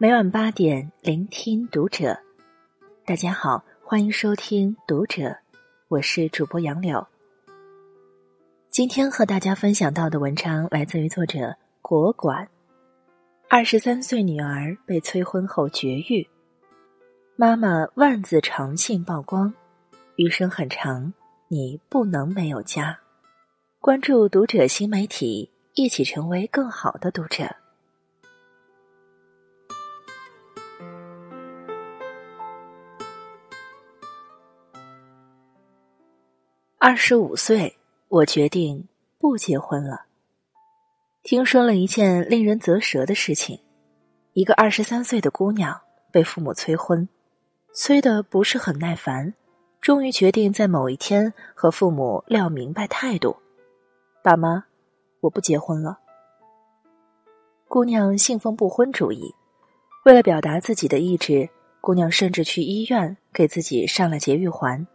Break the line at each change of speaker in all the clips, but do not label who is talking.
每晚八点，聆听读者。大家好，欢迎收听《读者》，我是主播杨柳。今天和大家分享到的文章来自于作者国管。二十三岁女儿被催婚后绝育，妈妈万字长信曝光，余生很长，你不能没有家。关注《读者》新媒体，一起成为更好的读者。二十五岁，我决定不结婚了。听说了一件令人啧舌的事情：一个二十三岁的姑娘被父母催婚，催的不是很耐烦，终于决定在某一天和父母撂明白态度：“爸妈，我不结婚了。”姑娘信奉不婚主义，为了表达自己的意志，姑娘甚至去医院给自己上了节育环。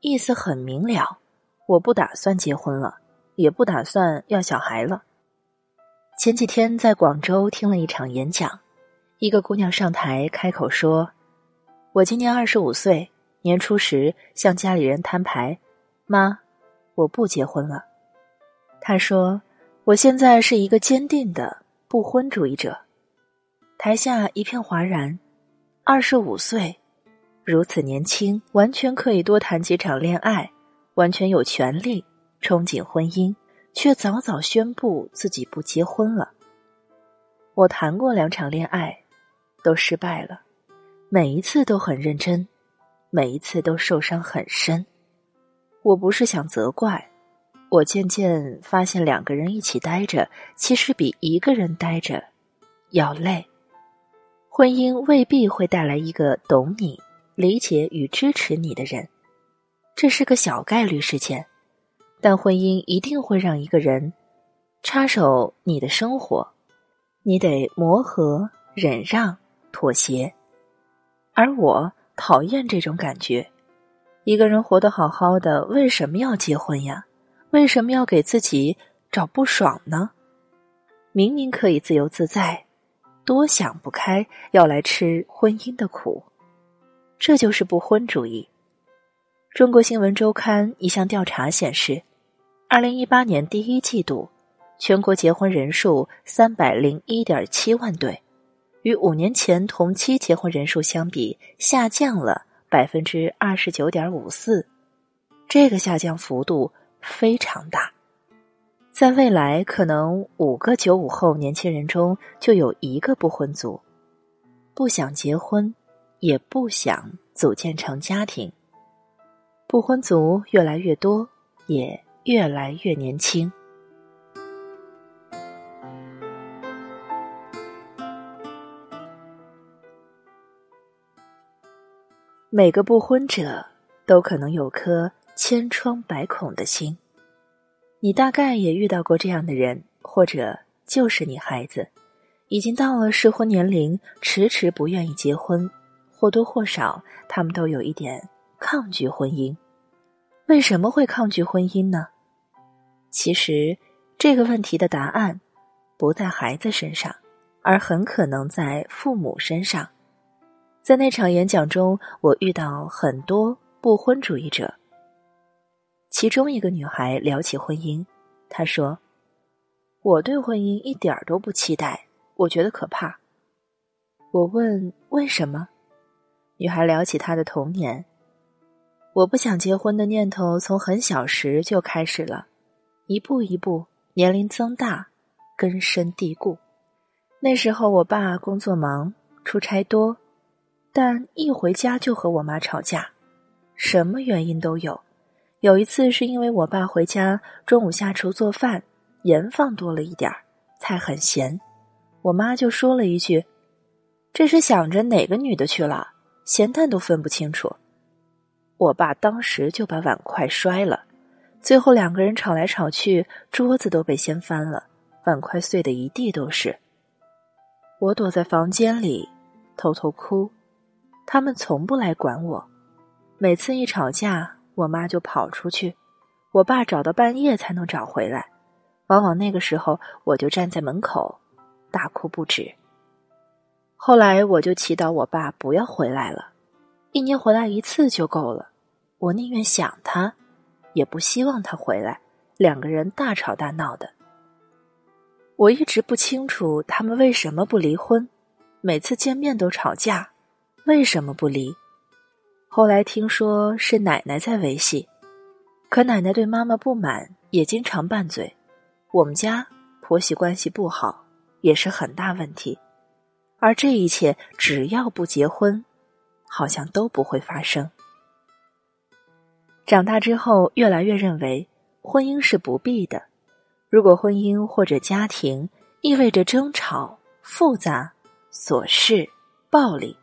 意思很明了，我不打算结婚了，也不打算要小孩了。前几天在广州听了一场演讲，一个姑娘上台开口说：“我今年二十五岁，年初时向家里人摊牌，妈，我不结婚了。”她说：“我现在是一个坚定的不婚主义者。”台下一片哗然。二十五岁。如此年轻，完全可以多谈几场恋爱，完全有权利憧憬婚姻，却早早宣布自己不结婚了。我谈过两场恋爱，都失败了，每一次都很认真，每一次都受伤很深。我不是想责怪，我渐渐发现两个人一起待着，其实比一个人待着要累。婚姻未必会带来一个懂你。理解与支持你的人，这是个小概率事件，但婚姻一定会让一个人插手你的生活，你得磨合、忍让、妥协。而我讨厌这种感觉。一个人活得好好的，为什么要结婚呀？为什么要给自己找不爽呢？明明可以自由自在，多想不开，要来吃婚姻的苦。这就是不婚主义。中国新闻周刊一项调查显示，二零一八年第一季度，全国结婚人数三百零一点七万对，与五年前同期结婚人数相比，下降了百分之二十九点五四。这个下降幅度非常大，在未来可能五个九五后年轻人中就有一个不婚族，不想结婚。也不想组建成家庭，不婚族越来越多，也越来越年轻。每个不婚者都可能有颗千疮百孔的心，你大概也遇到过这样的人，或者就是你孩子，已经到了适婚年龄，迟迟不愿意结婚。或多或少，他们都有一点抗拒婚姻。为什么会抗拒婚姻呢？其实，这个问题的答案不在孩子身上，而很可能在父母身上。在那场演讲中，我遇到很多不婚主义者。其中一个女孩聊起婚姻，她说：“我对婚姻一点都不期待，我觉得可怕。”我问：“为什么？”女孩聊起她的童年，我不想结婚的念头从很小时就开始了，一步一步，年龄增大，根深蒂固。那时候我爸工作忙，出差多，但一回家就和我妈吵架，什么原因都有。有一次是因为我爸回家中午下厨做饭，盐放多了一点儿，菜很咸，我妈就说了一句：“这是想着哪个女的去了。”咸淡都分不清楚，我爸当时就把碗筷摔了，最后两个人吵来吵去，桌子都被掀翻了，碗筷碎的一地都是。我躲在房间里偷偷哭，他们从不来管我。每次一吵架，我妈就跑出去，我爸找到半夜才能找回来，往往那个时候我就站在门口，大哭不止。后来我就祈祷我爸不要回来了，一年回来一次就够了。我宁愿想他，也不希望他回来，两个人大吵大闹的。我一直不清楚他们为什么不离婚，每次见面都吵架，为什么不离？后来听说是奶奶在维系，可奶奶对妈妈不满，也经常拌嘴。我们家婆媳关系不好，也是很大问题。而这一切，只要不结婚，好像都不会发生。长大之后，越来越认为婚姻是不必的。如果婚姻或者家庭意味着争吵、复杂、琐事、暴力，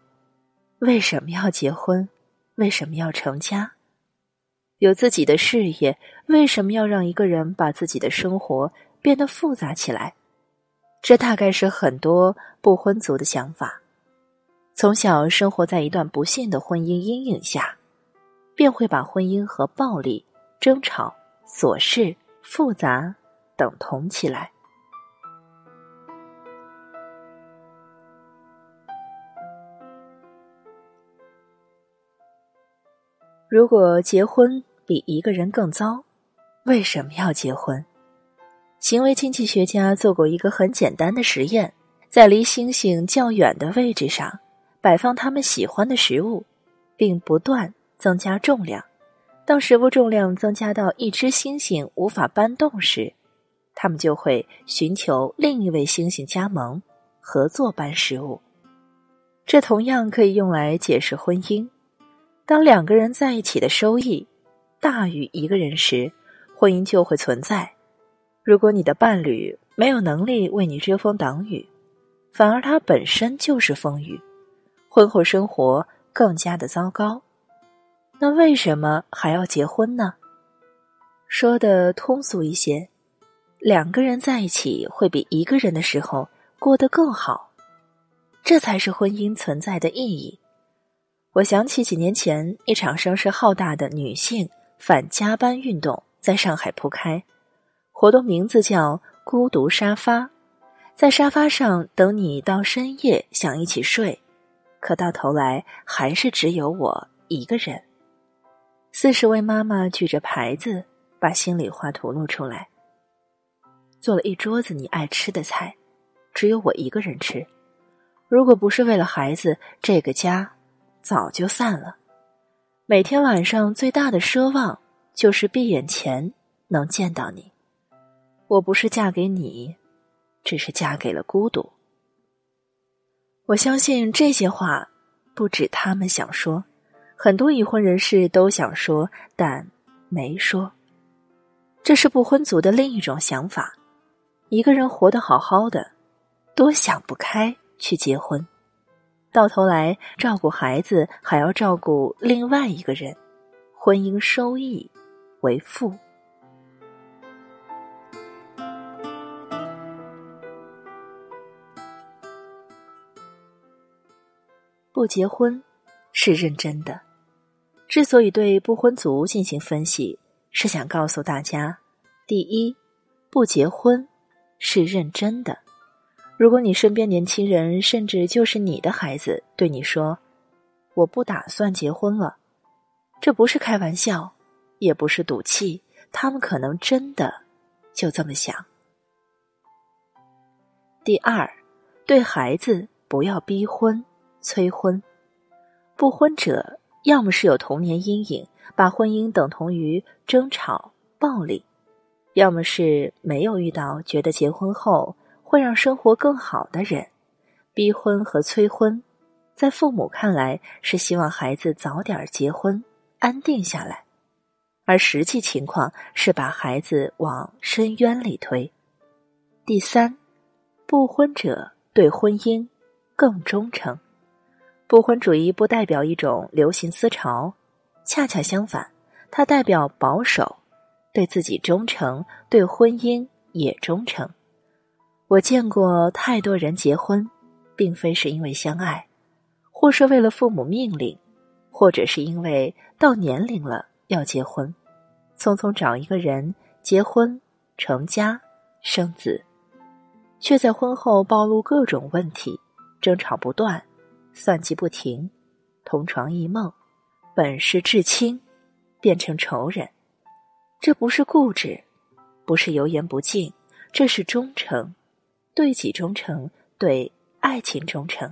为什么要结婚？为什么要成家？有自己的事业，为什么要让一个人把自己的生活变得复杂起来？这大概是很多不婚族的想法。从小生活在一段不幸的婚姻阴影下，便会把婚姻和暴力、争吵、琐事、复杂等同起来。如果结婚比一个人更糟，为什么要结婚？行为经济学家做过一个很简单的实验，在离星星较远的位置上摆放他们喜欢的食物，并不断增加重量。当食物重量增加到一只星星无法搬动时，他们就会寻求另一位星星加盟，合作搬食物。这同样可以用来解释婚姻：当两个人在一起的收益大于一个人时，婚姻就会存在。如果你的伴侣没有能力为你遮风挡雨，反而他本身就是风雨，婚后生活更加的糟糕，那为什么还要结婚呢？说的通俗一些，两个人在一起会比一个人的时候过得更好，这才是婚姻存在的意义。我想起几年前一场声势浩大的女性反加班运动在上海铺开。活动名字叫“孤独沙发”，在沙发上等你到深夜想一起睡，可到头来还是只有我一个人。四十位妈妈举着牌子，把心里话吐露出来。做了一桌子你爱吃的菜，只有我一个人吃。如果不是为了孩子，这个家早就散了。每天晚上最大的奢望就是闭眼前能见到你。我不是嫁给你，只是嫁给了孤独。我相信这些话不止他们想说，很多已婚人士都想说，但没说。这是不婚族的另一种想法：一个人活得好好的，多想不开去结婚，到头来照顾孩子还要照顾另外一个人，婚姻收益为负。不结婚是认真的。之所以对不婚族进行分析，是想告诉大家：第一，不结婚是认真的。如果你身边年轻人，甚至就是你的孩子，对你说“我不打算结婚了”，这不是开玩笑，也不是赌气，他们可能真的就这么想。第二，对孩子不要逼婚。催婚，不婚者要么是有童年阴影，把婚姻等同于争吵、暴力；要么是没有遇到觉得结婚后会让生活更好的人。逼婚和催婚，在父母看来是希望孩子早点结婚，安定下来，而实际情况是把孩子往深渊里推。第三，不婚者对婚姻更忠诚。不婚主义不代表一种流行思潮，恰恰相反，它代表保守，对自己忠诚，对婚姻也忠诚。我见过太多人结婚，并非是因为相爱，或是为了父母命令，或者是因为到年龄了要结婚，匆匆找一个人结婚、成家、生子，却在婚后暴露各种问题。争吵不断，算计不停，同床异梦，本是至亲，变成仇人。这不是固执，不是油盐不进，这是忠诚，对己忠诚，对爱情忠诚。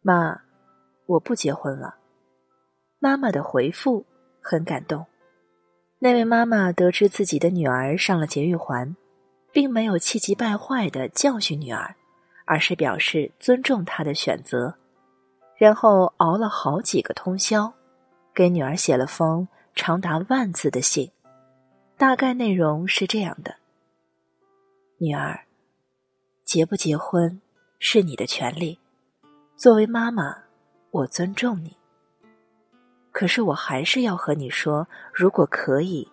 妈，我不结婚了。妈妈的回复很感动。那位妈妈得知自己的女儿上了节育环，并没有气急败坏的教训女儿，而是表示尊重她的选择，然后熬了好几个通宵，给女儿写了封长达万字的信，大概内容是这样的：女儿，结不结婚是你的权利。作为妈妈，我尊重你。可是我还是要和你说，如果可以，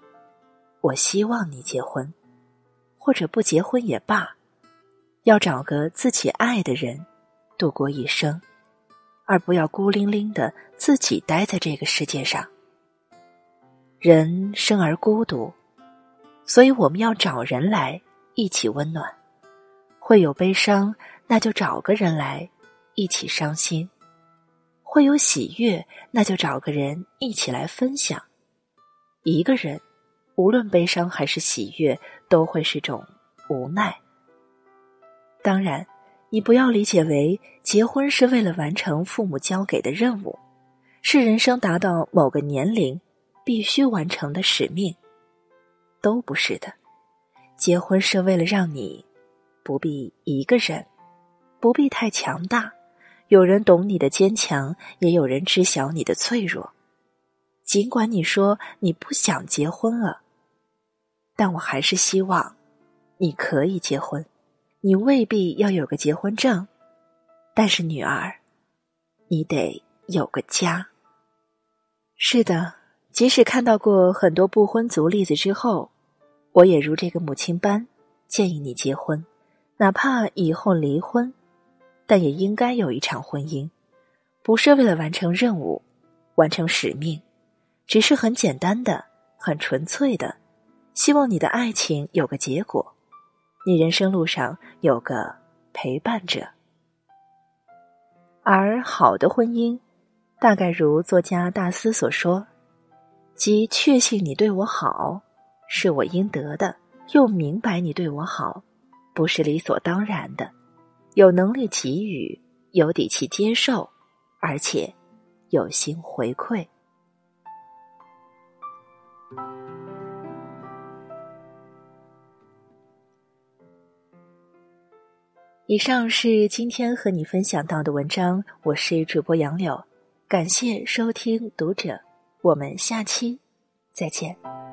我希望你结婚，或者不结婚也罢，要找个自己爱的人，度过一生，而不要孤零零的自己待在这个世界上。人生而孤独，所以我们要找人来一起温暖。会有悲伤，那就找个人来。一起伤心，会有喜悦，那就找个人一起来分享。一个人，无论悲伤还是喜悦，都会是种无奈。当然，你不要理解为结婚是为了完成父母交给的任务，是人生达到某个年龄必须完成的使命，都不是的。结婚是为了让你不必一个人，不必太强大。有人懂你的坚强，也有人知晓你的脆弱。尽管你说你不想结婚了，但我还是希望你可以结婚。你未必要有个结婚证，但是女儿，你得有个家。是的，即使看到过很多不婚族例子之后，我也如这个母亲般建议你结婚，哪怕以后离婚。但也应该有一场婚姻，不是为了完成任务、完成使命，只是很简单的、很纯粹的，希望你的爱情有个结果，你人生路上有个陪伴者。而好的婚姻，大概如作家大思所说，即确信你对我好，是我应得的，又明白你对我好，不是理所当然的。有能力给予，有底气接受，而且有心回馈。以上是今天和你分享到的文章，我是主播杨柳，感谢收听读者，我们下期再见。